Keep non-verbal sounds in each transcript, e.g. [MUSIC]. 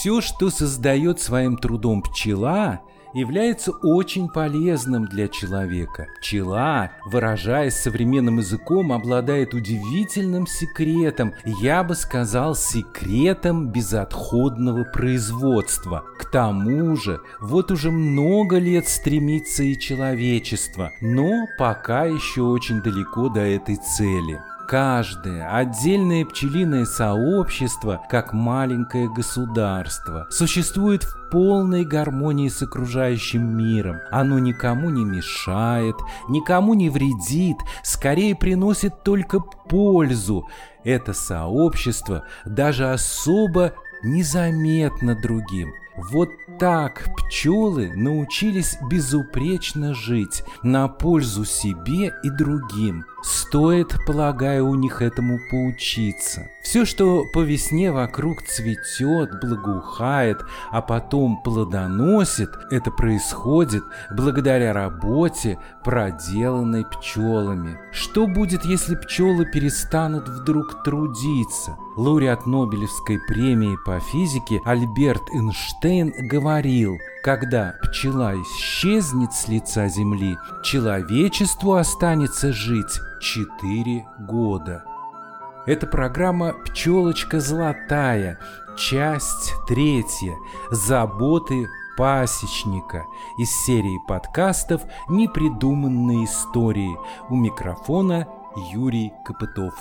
Все, что создает своим трудом пчела, является очень полезным для человека. Пчела, выражаясь современным языком, обладает удивительным секретом, я бы сказал, секретом безотходного производства. К тому же, вот уже много лет стремится и человечество, но пока еще очень далеко до этой цели каждое отдельное пчелиное сообщество, как маленькое государство, существует в полной гармонии с окружающим миром. Оно никому не мешает, никому не вредит, скорее приносит только пользу. Это сообщество даже особо незаметно другим. Вот так пчелы научились безупречно жить на пользу себе и другим. Стоит, полагаю, у них этому поучиться. Все, что по весне вокруг цветет, благоухает, а потом плодоносит, это происходит благодаря работе, проделанной пчелами. Что будет, если пчелы перестанут вдруг трудиться? Лауреат Нобелевской премии по физике Альберт Эйнштейн говорил, когда пчела исчезнет с лица земли, человечеству останется жить 4 года. Это программа «Пчелочка золотая», часть третья «Заботы пасечника» из серии подкастов «Непридуманные истории». У микрофона Юрий Копытов.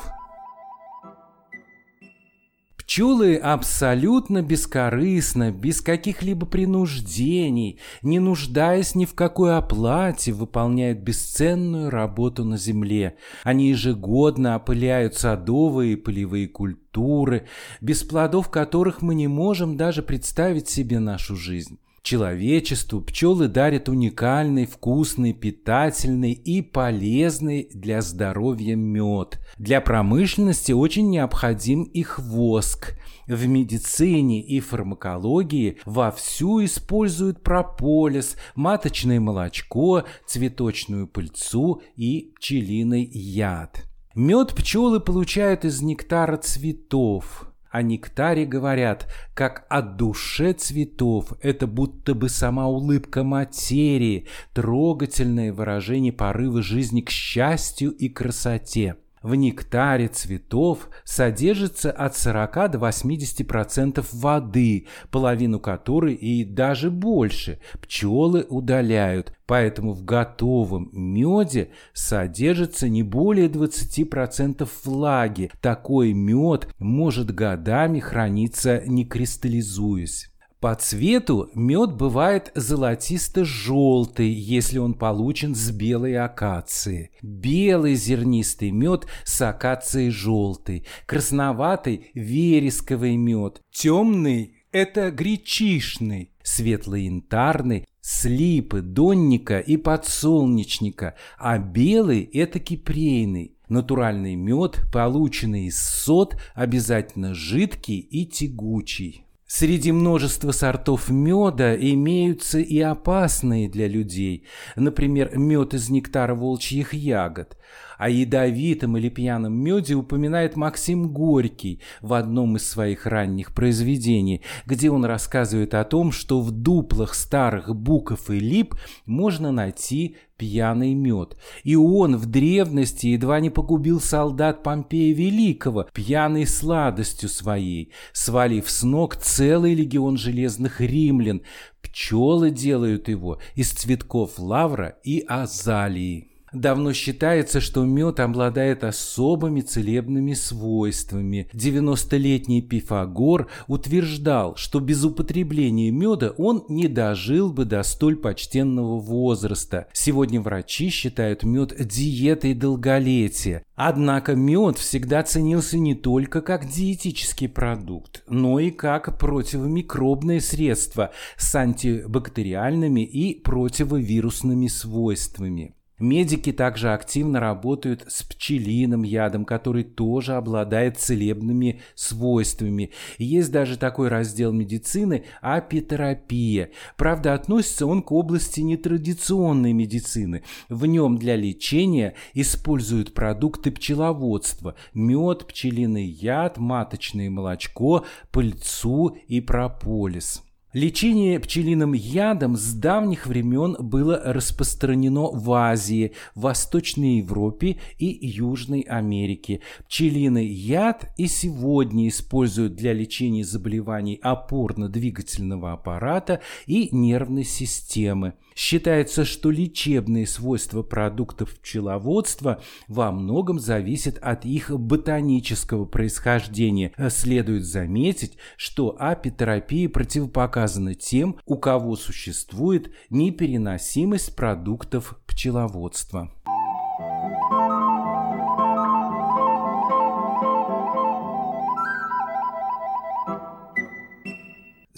Пчелы абсолютно бескорыстно, без каких-либо принуждений, не нуждаясь ни в какой оплате, выполняют бесценную работу на земле. Они ежегодно опыляют садовые и полевые культуры, без плодов которых мы не можем даже представить себе нашу жизнь. Человечеству пчелы дарят уникальный, вкусный, питательный и полезный для здоровья мед. Для промышленности очень необходим их воск. В медицине и фармакологии вовсю используют прополис, маточное молочко, цветочную пыльцу и пчелиный яд. Мед пчелы получают из нектара цветов. О нектаре говорят, как о душе цветов. Это будто бы сама улыбка материи, трогательное выражение порыва жизни к счастью и красоте. В нектаре цветов содержится от 40 до 80% воды, половину которой и даже больше пчелы удаляют, поэтому в готовом меде содержится не более 20% влаги. Такой мед может годами храниться не кристаллизуясь. По цвету мед бывает золотисто-желтый, если он получен с белой акации. Белый зернистый мед с акацией желтой. Красноватый – вересковый мед. Темный – это гречишный. Светло-янтарный – слипы, донника и подсолнечника. А белый – это кипрейный. Натуральный мед, полученный из сот, обязательно жидкий и тягучий. Среди множества сортов меда имеются и опасные для людей, например, мед из нектара волчьих ягод. О ядовитом или пьяном меде упоминает Максим Горький в одном из своих ранних произведений, где он рассказывает о том, что в дуплах старых буков и лип можно найти пьяный мед. И он в древности едва не погубил солдат Помпея Великого пьяной сладостью своей, свалив с ног целый легион железных римлян. Пчелы делают его из цветков лавра и азалии. Давно считается, что мед обладает особыми целебными свойствами. 90-летний Пифагор утверждал, что без употребления меда он не дожил бы до столь почтенного возраста. Сегодня врачи считают мед диетой долголетия. Однако мед всегда ценился не только как диетический продукт, но и как противомикробное средство с антибактериальными и противовирусными свойствами. Медики также активно работают с пчелиным ядом, который тоже обладает целебными свойствами. Есть даже такой раздел медицины – апитерапия. Правда, относится он к области нетрадиционной медицины. В нем для лечения используют продукты пчеловодства – мед, пчелиный яд, маточное молочко, пыльцу и прополис. Лечение пчелиным ядом с давних времен было распространено в Азии, Восточной Европе и Южной Америке. Пчелиный яд и сегодня используют для лечения заболеваний опорно-двигательного аппарата и нервной системы. Считается, что лечебные свойства продуктов пчеловодства во многом зависят от их ботанического происхождения. Следует заметить, что апитерапия противопоказана тем, у кого существует непереносимость продуктов пчеловодства.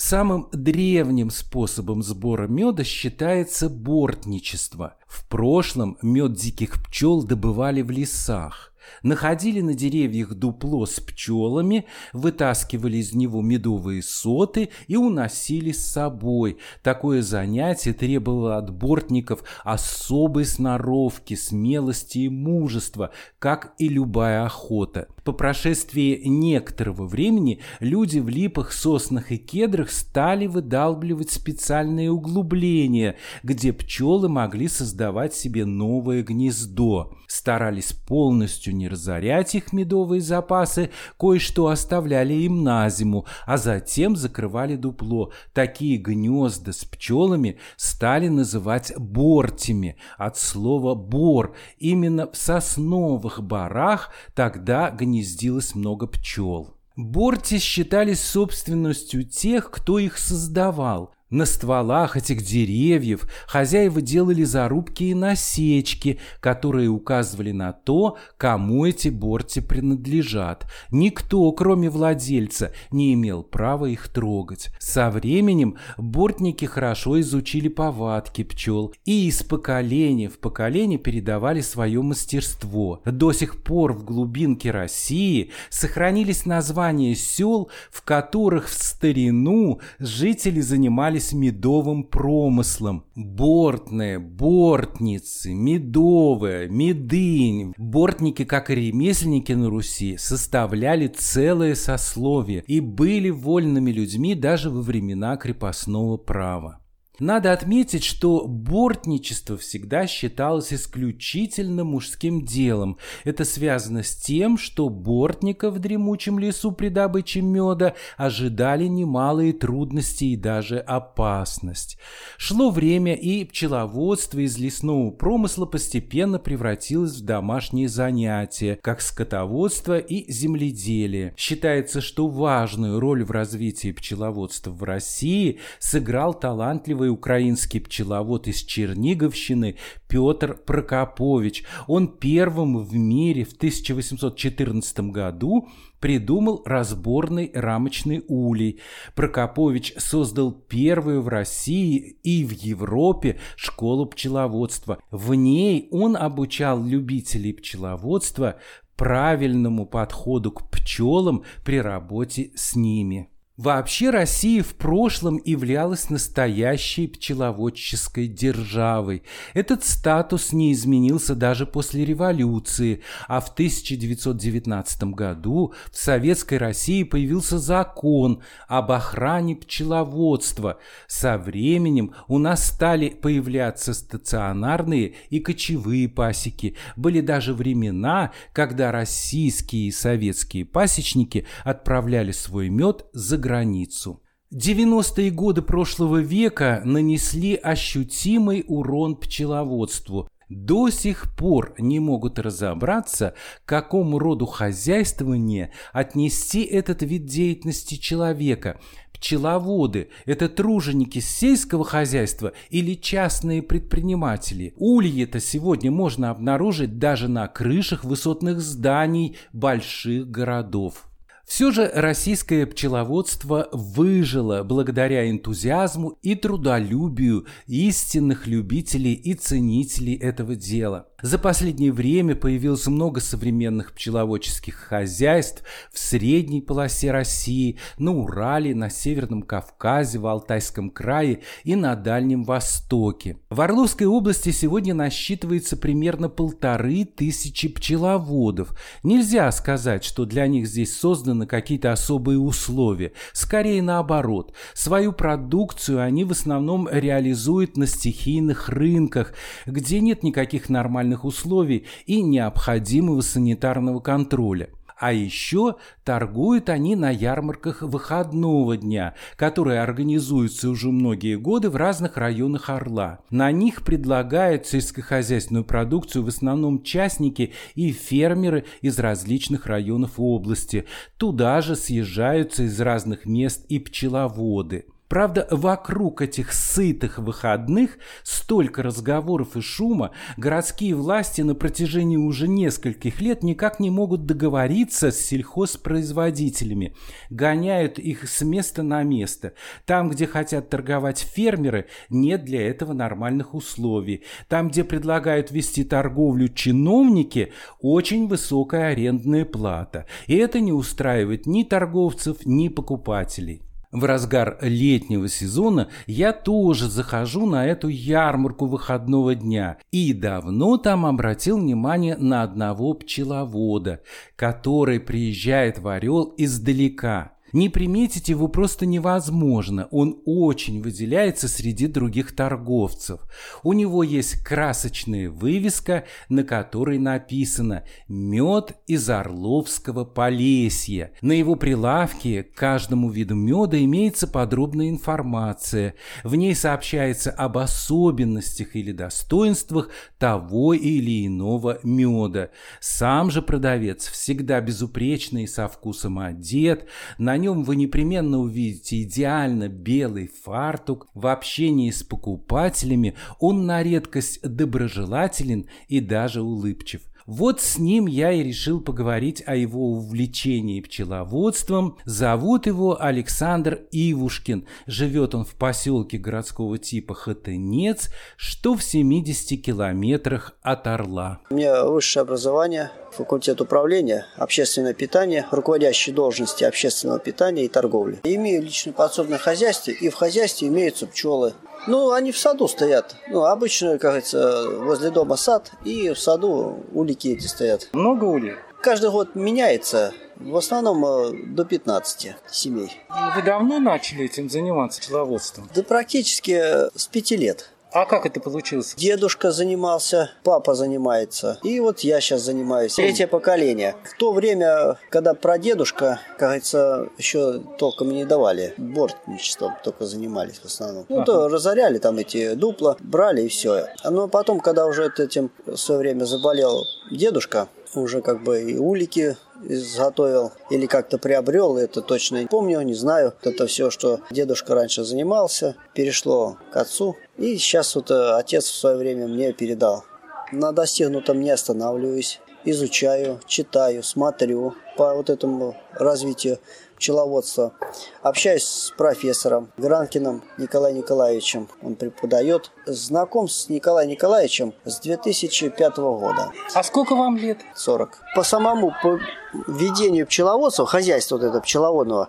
Самым древним способом сбора меда считается бортничество. В прошлом мед диких пчел добывали в лесах находили на деревьях дупло с пчелами, вытаскивали из него медовые соты и уносили с собой. Такое занятие требовало от бортников особой сноровки, смелости и мужества, как и любая охота. По прошествии некоторого времени люди в липах, соснах и кедрах стали выдалбливать специальные углубления, где пчелы могли создавать себе новое гнездо. Старались полностью не разорять их медовые запасы, кое-что оставляли им на зиму, а затем закрывали дупло. Такие гнезда с пчелами стали называть бортями, от слова «бор». Именно в сосновых барах тогда гнездилось много пчел. Борти считались собственностью тех, кто их создавал – на стволах этих деревьев хозяева делали зарубки и насечки, которые указывали на то, кому эти борти принадлежат. Никто, кроме владельца, не имел права их трогать. Со временем бортники хорошо изучили повадки пчел и из поколения в поколение передавали свое мастерство. До сих пор в глубинке России сохранились названия сел, в которых в старину жители занимались занимались медовым промыслом. Бортные, бортницы, медовая, медынь. Бортники, как и ремесленники на Руси, составляли целое сословие и были вольными людьми даже во времена крепостного права. Надо отметить, что бортничество всегда считалось исключительно мужским делом. Это связано с тем, что бортника в дремучем лесу при добыче меда ожидали немалые трудности и даже опасность. Шло время, и пчеловодство из лесного промысла постепенно превратилось в домашние занятия, как скотоводство и земледелие. Считается, что важную роль в развитии пчеловодства в России сыграл талантливый украинский пчеловод из Черниговщины Петр Прокопович. Он первым в мире в 1814 году придумал разборный рамочный улей. Прокопович создал первую в России и в Европе школу пчеловодства. В ней он обучал любителей пчеловодства правильному подходу к пчелам при работе с ними. Вообще Россия в прошлом являлась настоящей пчеловодческой державой. Этот статус не изменился даже после революции, а в 1919 году в Советской России появился закон об охране пчеловодства. Со временем у нас стали появляться стационарные и кочевые пасеки. Были даже времена, когда российские и советские пасечники отправляли свой мед за границу границу. 90-е годы прошлого века нанесли ощутимый урон пчеловодству. До сих пор не могут разобраться, к какому роду хозяйствования отнести этот вид деятельности человека. Пчеловоды – это труженики сельского хозяйства или частные предприниматели. Ульи-то сегодня можно обнаружить даже на крышах высотных зданий больших городов. Все же российское пчеловодство выжило благодаря энтузиазму и трудолюбию истинных любителей и ценителей этого дела. За последнее время появилось много современных пчеловодческих хозяйств в средней полосе России, на Урале, на Северном Кавказе, в Алтайском крае и на Дальнем Востоке. В Орловской области сегодня насчитывается примерно полторы тысячи пчеловодов. Нельзя сказать, что для них здесь созданы какие-то особые условия. Скорее наоборот. Свою продукцию они в основном реализуют на стихийных рынках, где нет никаких нормальных специальных условий и необходимого санитарного контроля. А еще торгуют они на ярмарках выходного дня, которые организуются уже многие годы в разных районах Орла. На них предлагают сельскохозяйственную продукцию в основном частники и фермеры из различных районов области. Туда же съезжаются из разных мест и пчеловоды. Правда, вокруг этих сытых выходных столько разговоров и шума, городские власти на протяжении уже нескольких лет никак не могут договориться с сельхозпроизводителями, гоняют их с места на место. Там, где хотят торговать фермеры, нет для этого нормальных условий. Там, где предлагают вести торговлю чиновники, очень высокая арендная плата. И это не устраивает ни торговцев, ни покупателей в разгар летнего сезона я тоже захожу на эту ярмарку выходного дня и давно там обратил внимание на одного пчеловода, который приезжает в Орел издалека. Не приметить его просто невозможно. Он очень выделяется среди других торговцев. У него есть красочная вывеска, на которой написано «Мед из Орловского Полесья». На его прилавке к каждому виду меда имеется подробная информация. В ней сообщается об особенностях или достоинствах того или иного меда. Сам же продавец всегда безупречный и со вкусом одет, на нем вы непременно увидите идеально белый фартук. В общении с покупателями он на редкость доброжелателен и даже улыбчив. Вот с ним я и решил поговорить о его увлечении пчеловодством. Зовут его Александр Ивушкин. Живет он в поселке городского типа Хатынец, что в 70 километрах от Орла. У меня высшее образование, факультет управления, общественное питание, руководящие должности общественного питания и торговли. Имею личное подсобное хозяйство, и в хозяйстве имеются пчелы. Ну, они в саду стоят. Ну, обычно, как говорится, возле дома сад, и в саду улики эти стоят. Много улей? Каждый год меняется. В основном э, до 15 семей. Вы давно начали этим заниматься пчеловодством? Да практически с пяти лет. А как это получилось? Дедушка занимался, папа занимается. И вот я сейчас занимаюсь. Третье поколение. В то время, когда прадедушка, говорится, еще толком не давали. Бортничеством только занимались в основном. Ну, то разоряли там эти дупла, брали и все. Но потом, когда уже этим в свое время заболел дедушка, уже как бы и улики изготовил или как-то приобрел, это точно не помню, не знаю. Это все, что дедушка раньше занимался, перешло к отцу. И сейчас вот э, отец в свое время мне передал. На достигнутом не останавливаюсь, изучаю, читаю, смотрю по вот этому развитию пчеловодства. Общаюсь с профессором Гранкиным Николаем Николаевичем. Он преподает. Знаком с Николаем Николаевичем с 2005 года. А сколько вам лет? 40. По самому по ведению пчеловодства, хозяйства вот этого пчеловодного,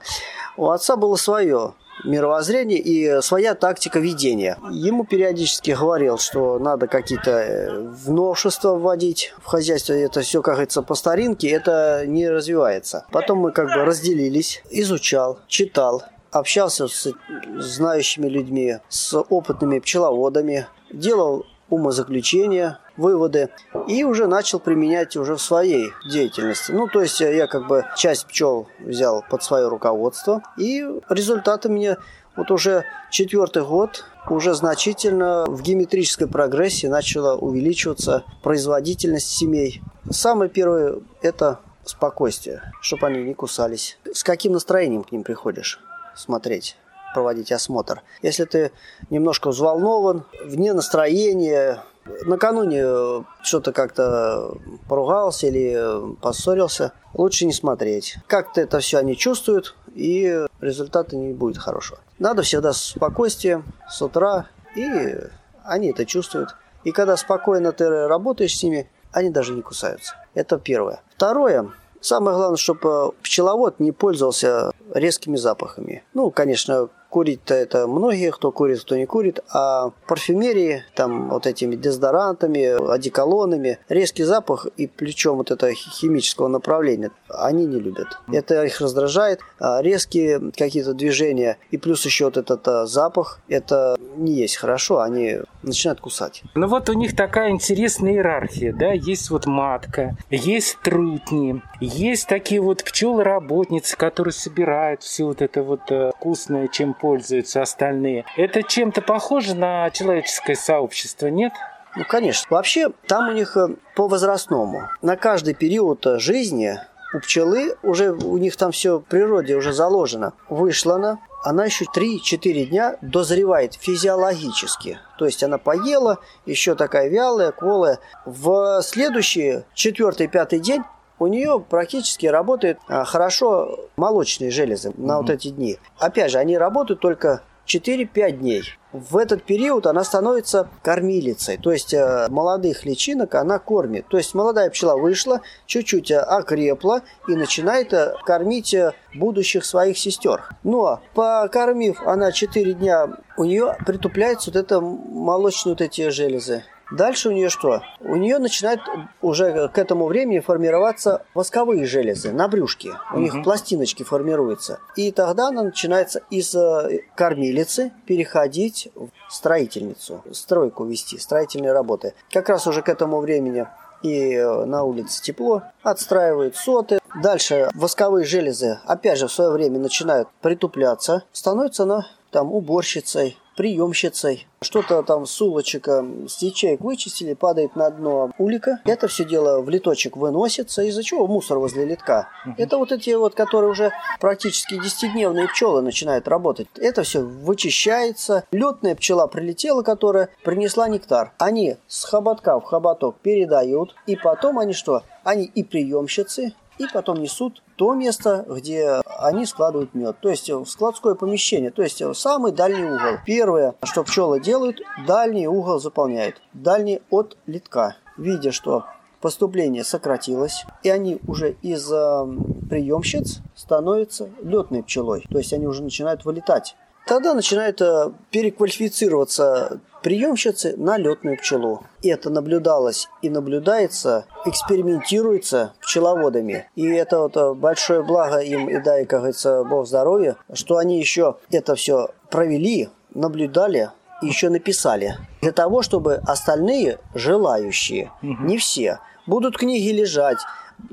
у отца было свое мировоззрение и своя тактика ведения. Ему периодически говорил, что надо какие-то э, новшества вводить в хозяйство. Это все, как говорится, по старинке, это не развивается. Потом мы как бы разделились, изучал, читал, общался с знающими людьми, с опытными пчеловодами, делал умозаключения, выводы и уже начал применять уже в своей деятельности. Ну, то есть я как бы часть пчел взял под свое руководство и результаты мне вот уже четвертый год уже значительно в геометрической прогрессии начала увеличиваться производительность семей. Самое первое – это спокойствие, чтобы они не кусались. С каким настроением к ним приходишь смотреть? проводить осмотр. Если ты немножко взволнован, вне настроения, накануне что-то как-то поругался или поссорился, лучше не смотреть. Как-то это все они чувствуют, и результата не будет хорошего. Надо всегда спокойствие с утра, и они это чувствуют. И когда спокойно ты работаешь с ними, они даже не кусаются. Это первое. Второе, самое главное, чтобы пчеловод не пользовался резкими запахами. Ну, конечно, Курить-то это многие, кто курит, кто не курит, а парфюмерии, там вот этими дезодорантами, одеколонами, резкий запах и причем вот это химического направления, они не любят. Это их раздражает. А резкие какие-то движения и плюс еще вот этот а, запах, это не есть хорошо, они начинают кусать. Ну вот у них такая интересная иерархия, да, есть вот матка, есть трутни, есть такие вот пчелы-работницы, которые собирают все вот это вот э, вкусное, чем пользуются остальные. Это чем-то похоже на человеческое сообщество, нет? Ну, конечно. Вообще, там у них э, по возрастному. На каждый период э, жизни у пчелы уже у них там все в природе уже заложено. Вышла она, она еще 3-4 дня дозревает физиологически. То есть она поела, еще такая вялая, кволая. В следующий, четвертый, пятый день у нее практически работают а, хорошо молочные железы на mm вот эти дни. Опять же, они работают только 4-5 дней. В этот период она становится кормилицей, то есть э, молодых личинок она кормит. То есть молодая пчела вышла, чуть-чуть э, окрепла и начинает э, кормить будущих своих сестер. Но покормив она 4 дня, у нее притупляются вот это молочные вот эти железы. Дальше у нее что? У нее начинают уже к этому времени формироваться восковые железы на брюшке. У угу. них пластиночки формируются. И тогда она начинается из э, кормилицы переходить в строительницу, стройку вести, строительные работы. Как раз уже к этому времени и э, на улице тепло, отстраивают соты. Дальше восковые железы, опять же, в свое время начинают притупляться. Становится она там уборщицей, приемщицей. Что-то там с улочека, с ячеек вычистили, падает на дно улика. Это все дело в литочек выносится, из-за чего мусор возле литка. Это вот эти вот, которые уже практически десятидневные пчелы начинают работать. Это все вычищается. Летная пчела прилетела, которая принесла нектар. Они с хоботка в хоботок передают, и потом они что? Они и приемщицы, и потом несут то место, где они складывают мед. То есть в складское помещение, то есть самый дальний угол. Первое, что пчелы делают, дальний угол заполняют. Дальний от литка. Видя, что поступление сократилось, и они уже из э, приемщиц становятся летной пчелой. То есть они уже начинают вылетать. Тогда начинают э, переквалифицироваться приемщицы на летную пчелу. Это наблюдалось и наблюдается, экспериментируется пчеловодами. И это вот э, большое благо им и дай, как говорится, Бог здоровья, что они еще это все провели, наблюдали, и еще написали. Для того, чтобы остальные желающие, не все, будут книги лежать,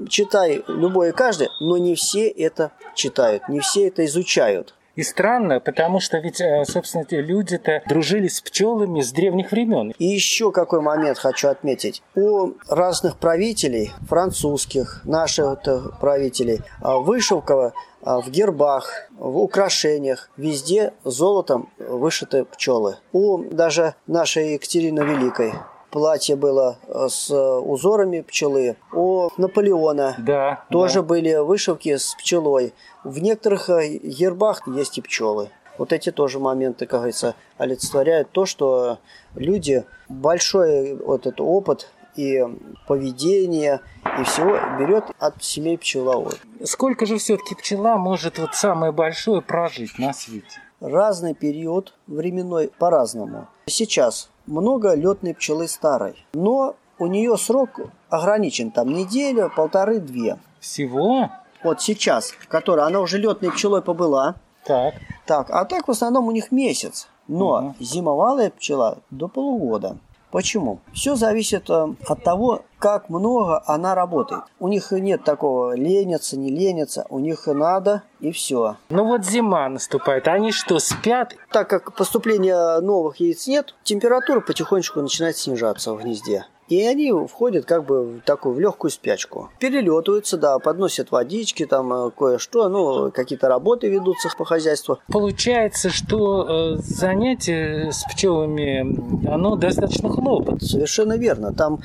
читай любой и каждый, но не все это читают, не все это изучают. И странно, потому что ведь, э, собственно, люди-то дружили с пчелами с древних времен. И еще какой момент хочу отметить. У разных правителей, французских, наших правителей, а, вышивка а, в гербах, в украшениях, везде золотом вышиты пчелы. У даже нашей Екатерины Великой платье было э, с узорами пчелы. У Наполеона да, тоже да. были вышивки с пчелой. В некоторых э, гербах есть и пчелы. Вот эти тоже моменты, как говорится, олицетворяют то, что люди большой вот этот опыт и поведение, и всего берет от семей пчеловодов. Сколько же все-таки пчела может вот самое большое прожить на свете? Разный период временной по-разному. Сейчас много летной пчелы старой, но у нее срок ограничен, там неделя, полторы-две. Всего? Вот сейчас, которая она уже летной пчелой побыла. Так. Так, а так в основном у них месяц. Но угу. зимовалая пчела до полугода. Почему? Все зависит э, от того, как много она работает. У них нет такого ленятся, не ленятся, у них надо и все. Ну вот зима наступает, а они что, спят? Так как поступления новых яиц нет, температура потихонечку начинает снижаться в гнезде. И они входят как бы в такую в легкую спячку. Перелетываются, да, подносят водички, там э, кое-что, ну, какие-то работы ведутся по хозяйству. Получается, что э, занятие с пчелами, оно достаточно хлопот. Совершенно верно. Там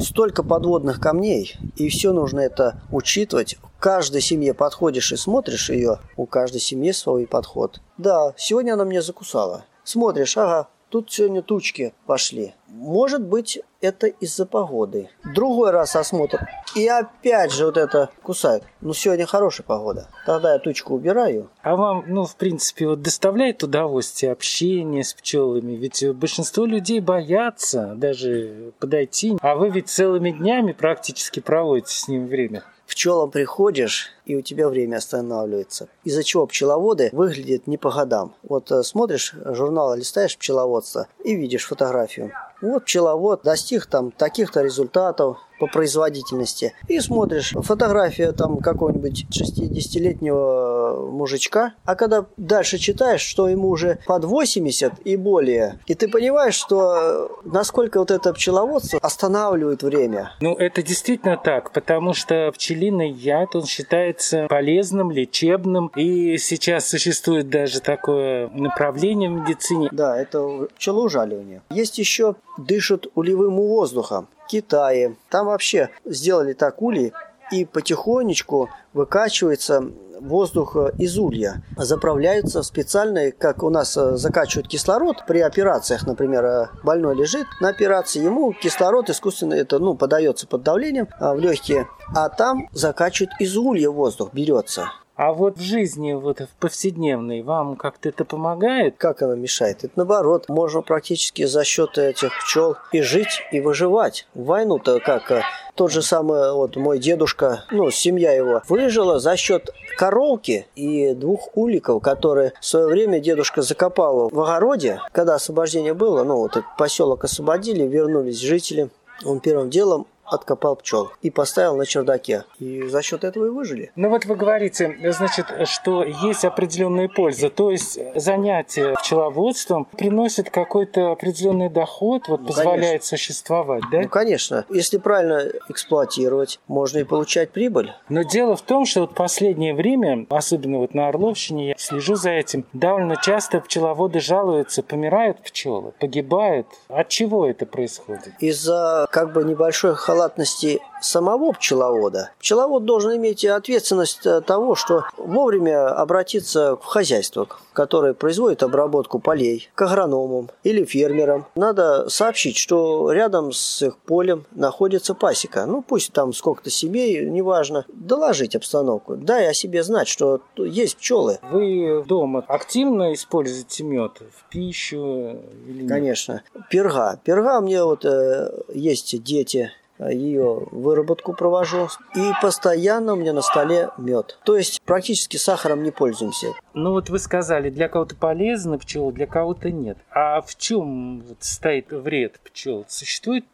столько подводных камней, и все нужно это учитывать. В каждой семье подходишь и смотришь ее, у каждой семьи свой подход. Да, сегодня она меня закусала. Смотришь, ага, тут сегодня тучки пошли. Может быть, это из-за погоды. Другой раз осмотр. И опять же вот это кусает. Ну, сегодня хорошая погода. Тогда я тучку убираю. А вам, ну, в принципе, вот доставляет удовольствие общение с пчелами? Ведь большинство людей боятся даже подойти. А вы ведь целыми днями практически проводите с ним время пчелам приходишь, и у тебя время останавливается. Из-за чего пчеловоды выглядят не по годам. Вот э, смотришь журнал, листаешь пчеловодство и видишь фотографию. Вот пчеловод достиг там таких-то результатов, по производительности. И смотришь, фотография там какого-нибудь 60-летнего мужичка, а когда дальше читаешь, что ему уже под 80 и более, и ты понимаешь, что насколько вот это пчеловодство останавливает время. Ну, это действительно так, потому что пчелиный яд, он считается полезным, лечебным, и сейчас существует даже такое направление в медицине. Да, это пчелоужаливание. Есть еще дышат улевым воздухом. Китае. Там вообще сделали так ульи, и потихонечку выкачивается воздух из улья. Заправляются специальные, как у нас э, закачивают кислород при операциях, например, э, больной лежит на операции, ему кислород искусственно это, ну, подается под давлением в легкие, а там закачивают из улья воздух, берется. А вот в жизни, вот в повседневной, вам как-то это помогает? Как оно мешает? Это наоборот, можно практически за счет этих пчел и жить, и выживать. В войну-то как э, тот же самый вот мой дедушка, ну, семья его, выжила за счет коровки и двух уликов, которые в свое время дедушка закопал в огороде, когда освобождение было, ну, вот этот поселок освободили, вернулись жители. Он первым делом откопал пчел и поставил на чердаке. И за счет этого и выжили. Ну вот вы говорите, значит, что есть определенная польза. То есть занятие пчеловодством приносит какой-то определенный доход, вот ну, позволяет конечно. существовать, да? Ну, конечно. Если правильно эксплуатировать, можно и получать прибыль. Но дело в том, что вот последнее время, особенно вот на Орловщине, я слежу за этим, довольно часто пчеловоды жалуются, помирают пчелы, погибают. От чего это происходит? Из-за как бы небольшой халатности самого пчеловода. Пчеловод должен иметь ответственность э, того, что вовремя обратиться в хозяйство, которое производит обработку полей, к агрономам или фермерам. Надо сообщить, что рядом с их полем находится пасека. Ну, пусть там сколько-то семей, неважно. Доложить обстановку. Дай о себе знать, что есть пчелы. Вы дома активно используете мед в пищу? Или нет? Конечно. Перга. Перга мне вот э, есть дети, ее выработку провожу. И постоянно у меня на столе мед. То есть практически сахаром не пользуемся. Ну вот вы сказали, для кого-то полезно пчел, для кого-то нет. А в чем стоит вред пчел? Существует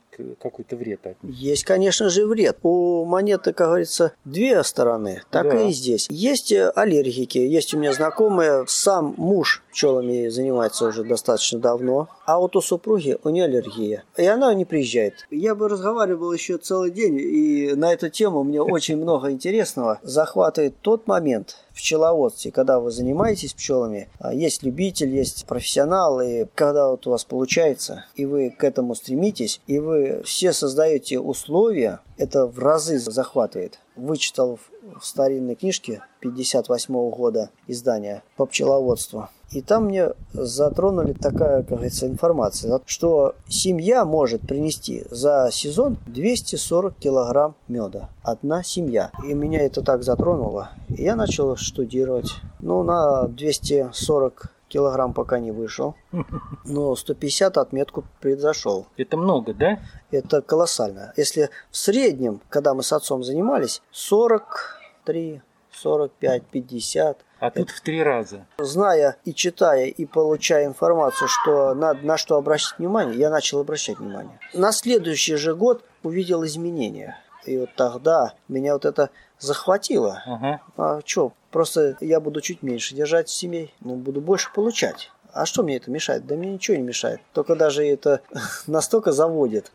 какой-то вред от них? Есть, конечно же, вред. У монеты, как говорится, две стороны, так да. и здесь. Есть э, аллергики, есть у меня знакомые, сам муж пчелами занимается уже достаточно давно, а вот у супруги у нее аллергия, и она не приезжает. Я бы разговаривал еще целый день, и на эту тему мне [LAUGHS] очень много интересного. Захватывает тот момент, пчеловодстве, когда вы занимаетесь пчелами, а, есть любитель, есть профессионал, и когда вот у вас получается, и вы к этому стремитесь, и вы все создаете условия, это в разы захватывает. Вычитал в старинной книжке 58 -го года издания по пчеловодству. И там мне затронули такая, как говорится, информация, что семья может принести за сезон 240 килограмм меда. Одна семья. И меня это так затронуло. И я начал штудировать. Ну, на 240 килограмм пока не вышел, [LAUGHS] но 150 отметку произошел. Это много, да? Это колоссально. Если в среднем, когда мы с отцом занимались, 43, 45, 50, а тут в три раза. Зная и читая, и получая информацию, что надо на что обращать внимание, я начал обращать внимание. На следующий же год увидел изменения. И вот тогда меня вот это захватило. Ага. А что, просто я буду чуть меньше держать семей, но буду больше получать. А что мне это мешает? Да мне ничего не мешает. Только даже это [LAUGHS] настолько заводит.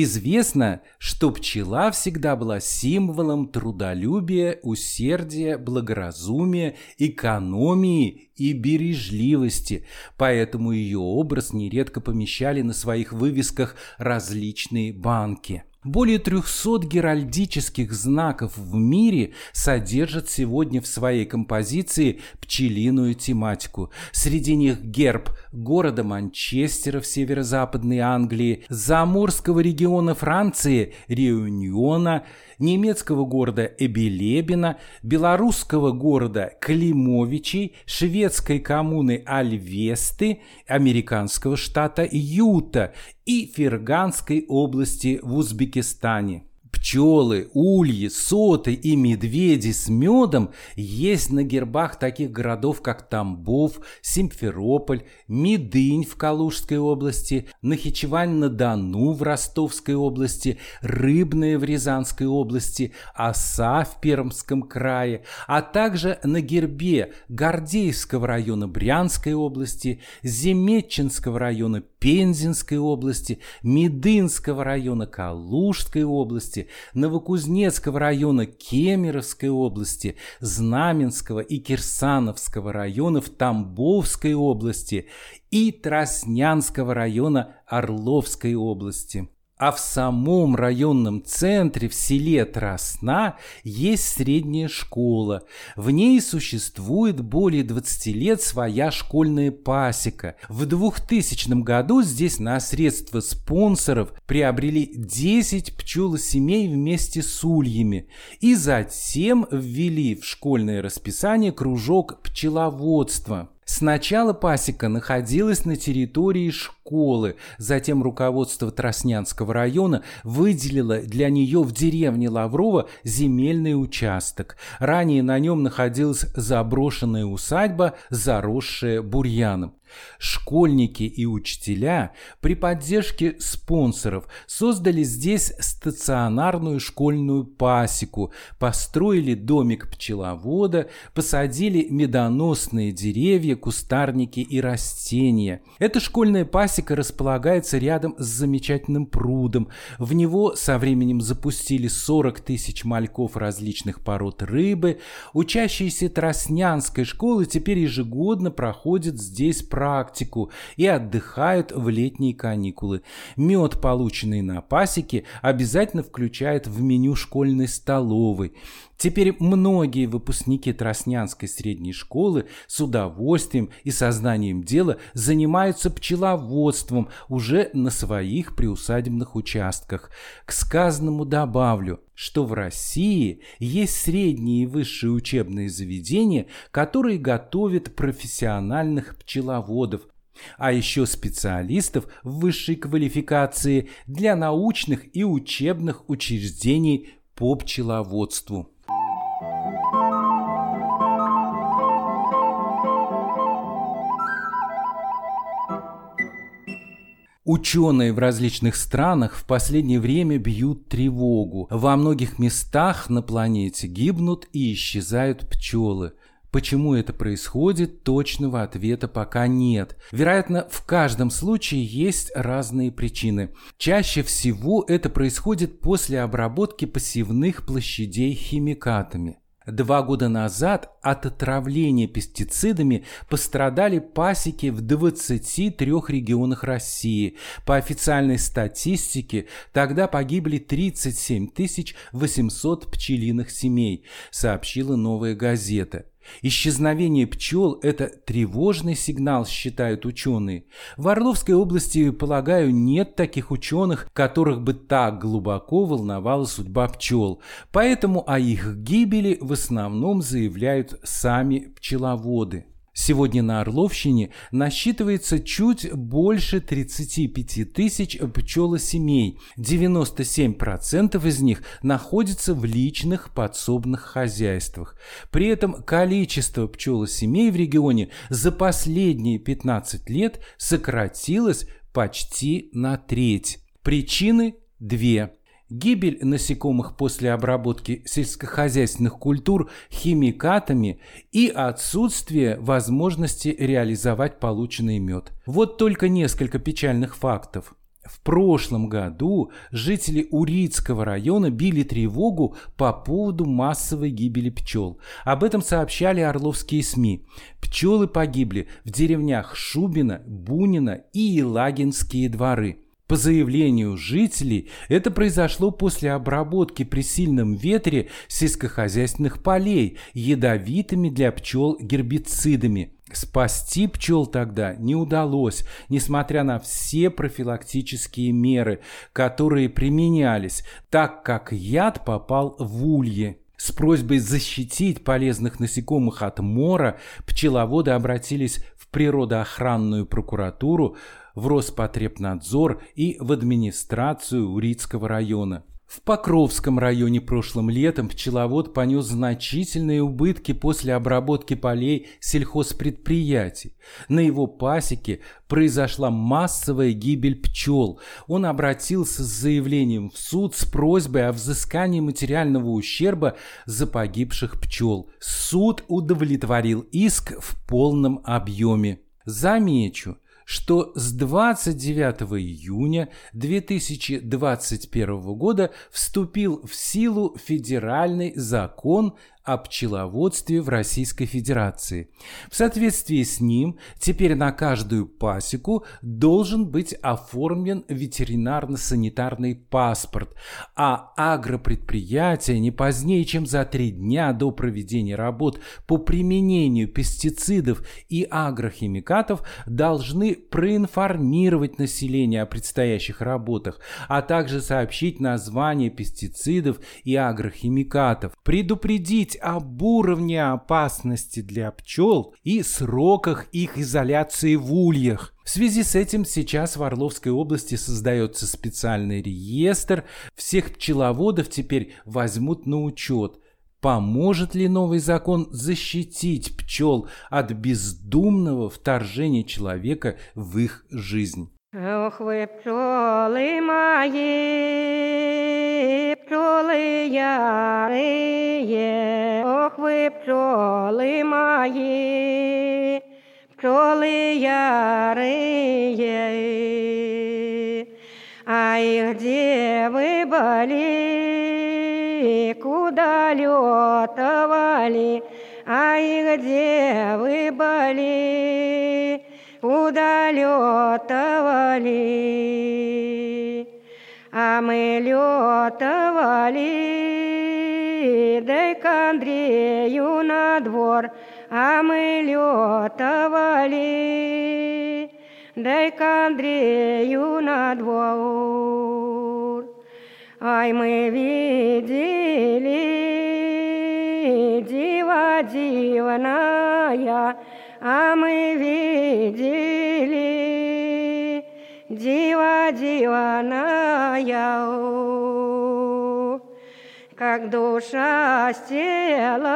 Известно, что пчела всегда была символом трудолюбия, усердия, благоразумия, экономии и бережливости, поэтому ее образ нередко помещали на своих вывесках различные банки. Более 300 геральдических знаков в мире содержат сегодня в своей композиции пчелиную тематику. Среди них герб города Манчестера в северо-западной Англии, Заморского региона Франции, Реюниона, немецкого города Эбелебина, белорусского города Климовичей, шведской коммуны Альвесты, американского штата Юта и Ферганской области в Узбекистане. Пчелы, ульи, соты и медведи с медом есть на гербах таких городов, как Тамбов, Симферополь, Медынь в Калужской области, Нахичевань-на-Дону в Ростовской области, Рыбное в Рязанской области, Оса в Пермском крае, а также на гербе Гордеевского района Брянской области, Земетчинского района Пензенской области, Медынского района Калужской области, Новокузнецкого района Кемеровской области, Знаменского и Кирсановского районов Тамбовской области и Троснянского района Орловской области. А в самом районном центре, в селе Тросна, есть средняя школа. В ней существует более 20 лет своя школьная пасека. В 2000 году здесь на средства спонсоров приобрели 10 пчелосемей вместе с ульями. И затем ввели в школьное расписание кружок пчеловодства. Сначала пасека находилась на территории школы, затем руководство Троснянского района выделило для нее в деревне Лаврова земельный участок. Ранее на нем находилась заброшенная усадьба, заросшая бурьяном. Школьники и учителя при поддержке спонсоров создали здесь стационарную школьную пасеку, построили домик пчеловода, посадили медоносные деревья, кустарники и растения. Эта школьная пасека располагается рядом с замечательным прудом. В него со временем запустили 40 тысяч мальков различных пород рыбы. Учащиеся Троснянской школы теперь ежегодно проходят здесь практику и отдыхают в летние каникулы. Мед, полученный на пасеке, обязательно включают в меню школьной столовой. Теперь многие выпускники Троснянской средней школы с удовольствием и сознанием дела занимаются пчеловодством уже на своих приусадебных участках. К сказанному добавлю, что в России есть средние и высшие учебные заведения, которые готовят профессиональных пчеловодов, а еще специалистов высшей квалификации для научных и учебных учреждений по пчеловодству. Ученые в различных странах в последнее время бьют тревогу. Во многих местах на планете гибнут и исчезают пчелы. Почему это происходит, точного ответа пока нет. Вероятно, в каждом случае есть разные причины. Чаще всего это происходит после обработки посевных площадей химикатами. Два года назад от отравления пестицидами пострадали пасеки в 23 регионах России. По официальной статистике тогда погибли 37 800 пчелиных семей, сообщила «Новая газета». Исчезновение пчел – это тревожный сигнал, считают ученые. В Орловской области, полагаю, нет таких ученых, которых бы так глубоко волновала судьба пчел. Поэтому о их гибели в основном заявляют сами пчеловоды. Сегодня на Орловщине насчитывается чуть больше 35 тысяч пчелосемей. 97% из них находятся в личных подсобных хозяйствах. При этом количество пчелосемей в регионе за последние 15 лет сократилось почти на треть. Причины две гибель насекомых после обработки сельскохозяйственных культур химикатами и отсутствие возможности реализовать полученный мед. Вот только несколько печальных фактов. В прошлом году жители Урицкого района били тревогу по поводу массовой гибели пчел. Об этом сообщали орловские СМИ. Пчелы погибли в деревнях Шубина, Бунина и Елагинские дворы. По заявлению жителей, это произошло после обработки при сильном ветре сельскохозяйственных полей ядовитыми для пчел гербицидами. Спасти пчел тогда не удалось, несмотря на все профилактические меры, которые применялись, так как яд попал в улье. С просьбой защитить полезных насекомых от мора пчеловоды обратились в природоохранную прокуратуру, в Роспотребнадзор и в администрацию Урицкого района. В Покровском районе прошлым летом пчеловод понес значительные убытки после обработки полей сельхозпредприятий. На его пасеке произошла массовая гибель пчел. Он обратился с заявлением в суд с просьбой о взыскании материального ущерба за погибших пчел. Суд удовлетворил иск в полном объеме. Замечу, что с 29 июня 2021 года вступил в силу федеральный закон о пчеловодстве в Российской Федерации. В соответствии с ним теперь на каждую пасеку должен быть оформлен ветеринарно-санитарный паспорт, а агропредприятия не позднее, чем за три дня до проведения работ по применению пестицидов и агрохимикатов должны проинформировать население о предстоящих работах, а также сообщить название пестицидов и агрохимикатов, предупредить об уровне опасности для пчел и сроках их изоляции в ульях. В связи с этим сейчас в Орловской области создается специальный реестр. Всех пчеловодов теперь возьмут на учет. Поможет ли новый закон защитить пчел от бездумного вторжения человека в их жизнь? Ох вы, пчелы мои, пчелы ярые, ох вы, пчелы мои, пчелы ярые. Ай, где вы были, куда летовали, ай, где вы были, куда летовали. А мы летовали, дай к Андрею на двор, а мы летовали, дай к Андрею на двор. Ай, мы видели дива дивная, а мы видели дива диваная, как душа с телом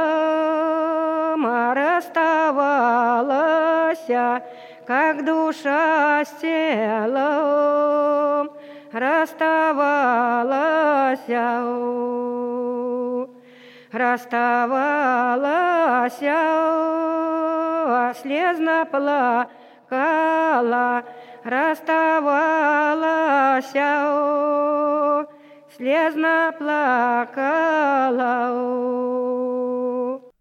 расставалась, как душа с телом расставалась, расставалась, слезно плакала, расставалась, слезно плакала.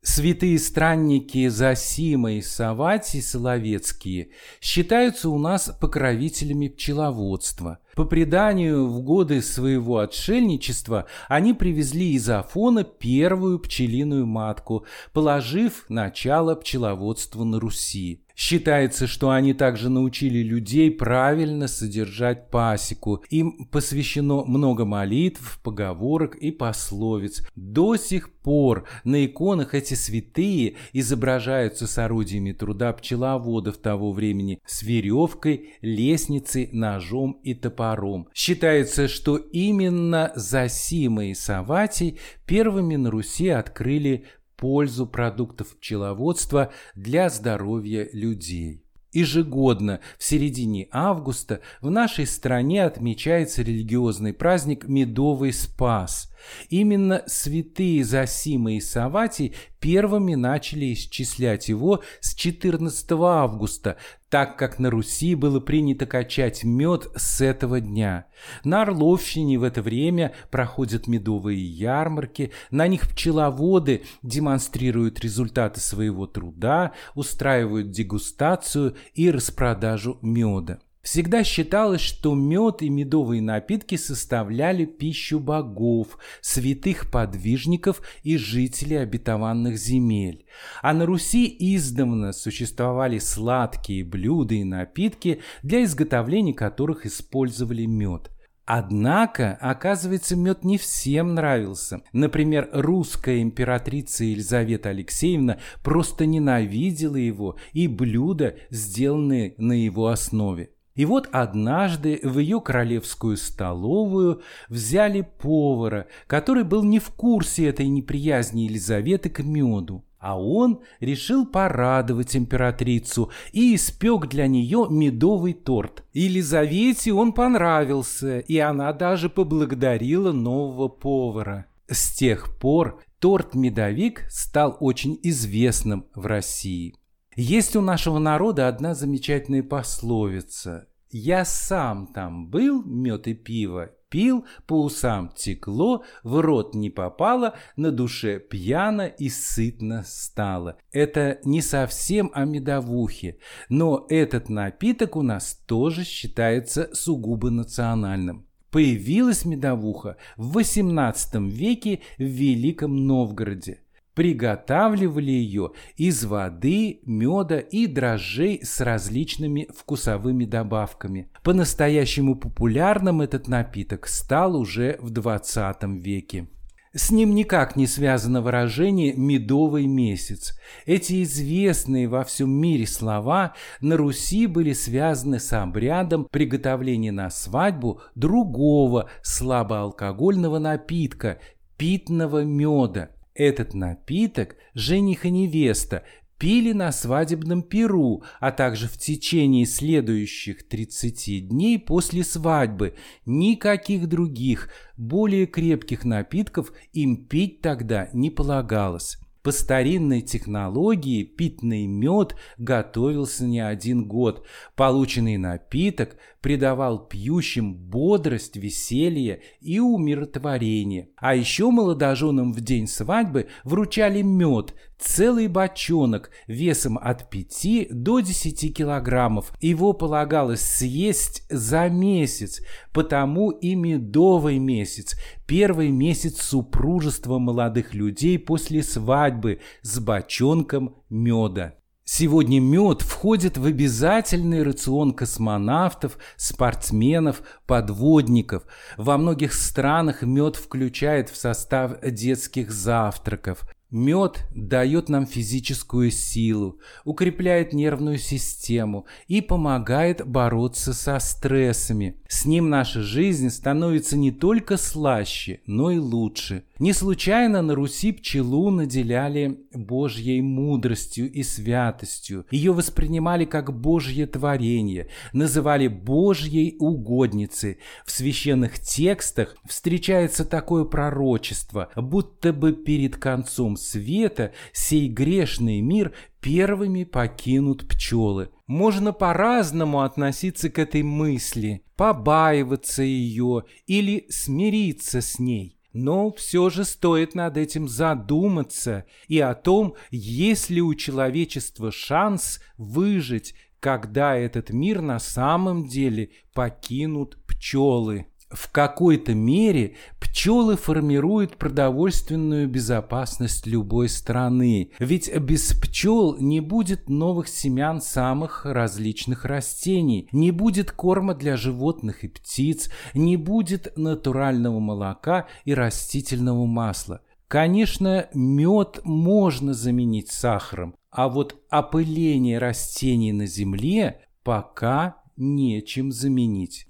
Святые странники Засима и Савати Соловецкие считаются у нас покровителями пчеловодства. По преданию, в годы своего отшельничества они привезли из Афона первую пчелиную матку, положив начало пчеловодству на Руси. Считается, что они также научили людей правильно содержать пасеку. Им посвящено много молитв, поговорок и пословиц. До сих пор на иконах эти святые изображаются с орудиями труда пчеловодов того времени, с веревкой, лестницей, ножом и топором. Считается, что именно Засима и Саватий первыми на Руси открыли пользу продуктов пчеловодства для здоровья людей. Ежегодно в середине августа в нашей стране отмечается религиозный праздник Медовый Спас. Именно святые Засима и Саватий первыми начали исчислять его с 14 августа, так как на Руси было принято качать мед с этого дня. На Орловщине в это время проходят медовые ярмарки, на них пчеловоды демонстрируют результаты своего труда, устраивают дегустацию и распродажу меда. Всегда считалось, что мед и медовые напитки составляли пищу богов, святых подвижников и жителей обетованных земель. А на Руси издавна существовали сладкие блюда и напитки, для изготовления которых использовали мед. Однако, оказывается, мед не всем нравился. Например, русская императрица Елизавета Алексеевна просто ненавидела его и блюда, сделанные на его основе. И вот однажды в ее королевскую столовую взяли повара, который был не в курсе этой неприязни Елизаветы к меду. А он решил порадовать императрицу и испек для нее медовый торт. Елизавете он понравился, и она даже поблагодарила нового повара. С тех пор торт-медовик стал очень известным в России. Есть у нашего народа одна замечательная пословица. «Я сам там был, мед и пиво, пил, по усам текло, в рот не попало, на душе пьяно и сытно стало». Это не совсем о медовухе, но этот напиток у нас тоже считается сугубо национальным. Появилась медовуха в XVIII веке в Великом Новгороде. Приготавливали ее из воды, меда и дрожжей с различными вкусовыми добавками. По-настоящему популярным этот напиток стал уже в 20 веке. С ним никак не связано выражение «медовый месяц». Эти известные во всем мире слова на Руси были связаны с обрядом приготовления на свадьбу другого слабоалкогольного напитка – питного меда – этот напиток жених и невеста пили на свадебном перу, а также в течение следующих 30 дней после свадьбы. Никаких других, более крепких напитков им пить тогда не полагалось. По старинной технологии питный мед готовился не один год. Полученный напиток придавал пьющим бодрость, веселье и умиротворение. А еще молодоженам в день свадьбы вручали мед, целый бочонок весом от 5 до 10 килограммов. Его полагалось съесть за месяц, потому и медовый месяц, первый месяц супружества молодых людей после свадьбы с бочонком меда. Сегодня мед входит в обязательный рацион космонавтов, спортсменов, подводников. Во многих странах мед включает в состав детских завтраков. Мед дает нам физическую силу, укрепляет нервную систему и помогает бороться со стрессами. С ним наша жизнь становится не только слаще, но и лучше. Не случайно на Руси пчелу наделяли Божьей мудростью и святостью. Ее воспринимали как Божье творение, называли Божьей угодницей. В священных текстах встречается такое пророчество, будто бы перед концом света сей грешный мир первыми покинут пчелы. Можно по-разному относиться к этой мысли, побаиваться ее или смириться с ней. Но все же стоит над этим задуматься и о том, есть ли у человечества шанс выжить, когда этот мир на самом деле покинут пчелы в какой-то мере пчелы формируют продовольственную безопасность любой страны. Ведь без пчел не будет новых семян самых различных растений, не будет корма для животных и птиц, не будет натурального молока и растительного масла. Конечно, мед можно заменить сахаром, а вот опыление растений на земле пока нечем заменить.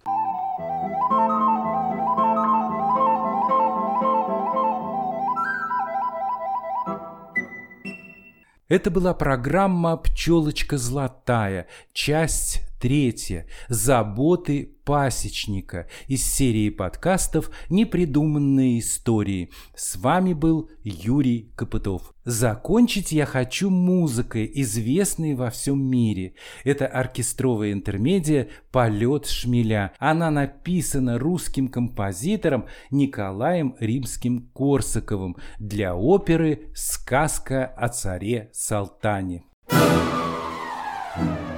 Это была программа «Пчелочка золотая», часть Третье. Заботы пасечника из серии подкастов «Непридуманные истории». С вами был Юрий Копытов. Закончить я хочу музыкой, известной во всем мире. Это оркестровая интермедия «Полет шмеля». Она написана русским композитором Николаем Римским-Корсаковым для оперы «Сказка о царе Салтане». thank you.